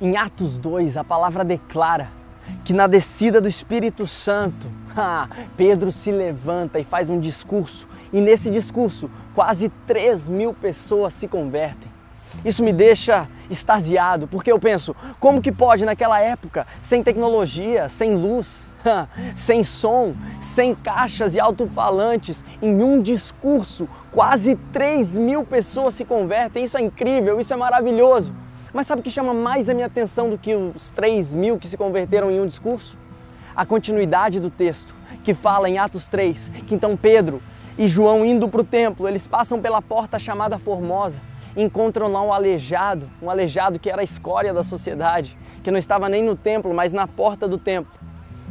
Em Atos 2, a palavra declara que na descida do Espírito Santo, Pedro se levanta e faz um discurso, e nesse discurso, quase 3 mil pessoas se convertem. Isso me deixa extasiado, porque eu penso, como que pode naquela época, sem tecnologia, sem luz, sem som, sem caixas e alto-falantes, em um discurso, quase 3 mil pessoas se convertem? Isso é incrível, isso é maravilhoso. Mas sabe o que chama mais a minha atenção do que os 3 mil que se converteram em um discurso? A continuidade do texto, que fala em Atos 3, que então Pedro e João indo para o templo, eles passam pela porta chamada Formosa, encontram lá um aleijado, um aleijado que era a escória da sociedade, que não estava nem no templo, mas na porta do templo.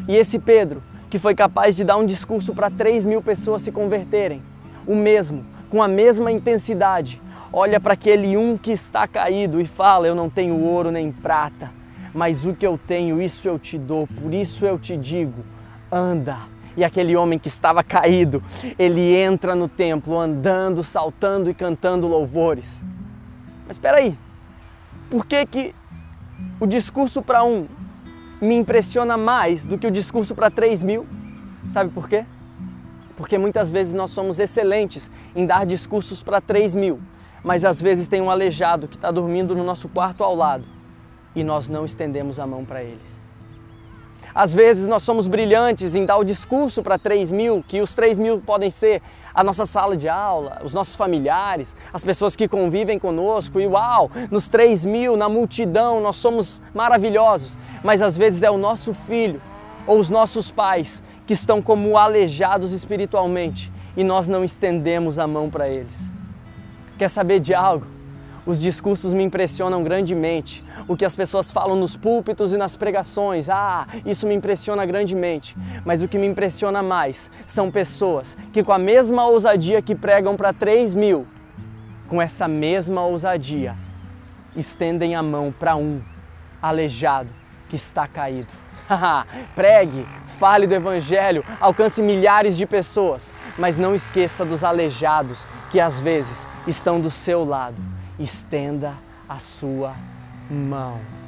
E esse Pedro, que foi capaz de dar um discurso para 3 mil pessoas se converterem, o mesmo, com a mesma intensidade, olha para aquele um que está caído e fala: Eu não tenho ouro nem prata, mas o que eu tenho, isso eu te dou, por isso eu te digo: anda. E aquele homem que estava caído, ele entra no templo andando, saltando e cantando louvores. Mas espera aí, por que, que o discurso para um me impressiona mais do que o discurso para 3 mil? Sabe por quê? Porque muitas vezes nós somos excelentes em dar discursos para 3 mil, mas às vezes tem um aleijado que está dormindo no nosso quarto ao lado e nós não estendemos a mão para eles. Às vezes nós somos brilhantes em dar o discurso para 3 mil, que os 3 mil podem ser a nossa sala de aula, os nossos familiares, as pessoas que convivem conosco, e uau, nos 3 mil, na multidão, nós somos maravilhosos, mas às vezes é o nosso filho ou os nossos pais que estão como aleijados espiritualmente e nós não estendemos a mão para eles. Quer saber de algo? Os discursos me impressionam grandemente. O que as pessoas falam nos púlpitos e nas pregações, ah, isso me impressiona grandemente. Mas o que me impressiona mais são pessoas que, com a mesma ousadia que pregam para 3 mil, com essa mesma ousadia, estendem a mão para um aleijado que está caído. Pregue, fale do Evangelho, alcance milhares de pessoas, mas não esqueça dos aleijados que às vezes estão do seu lado. Estenda a sua mão.